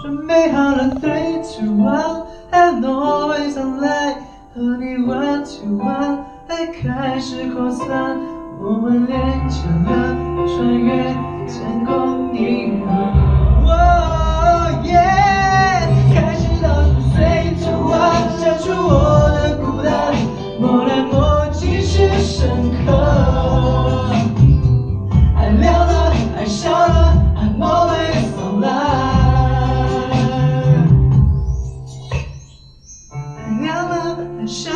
准备好了，three two one，and always online，和你 one to one，爱开始扩散，我们连成了穿越天空银河。Oh yeah，开始倒数，three two one，删除我爱亮了，爱笑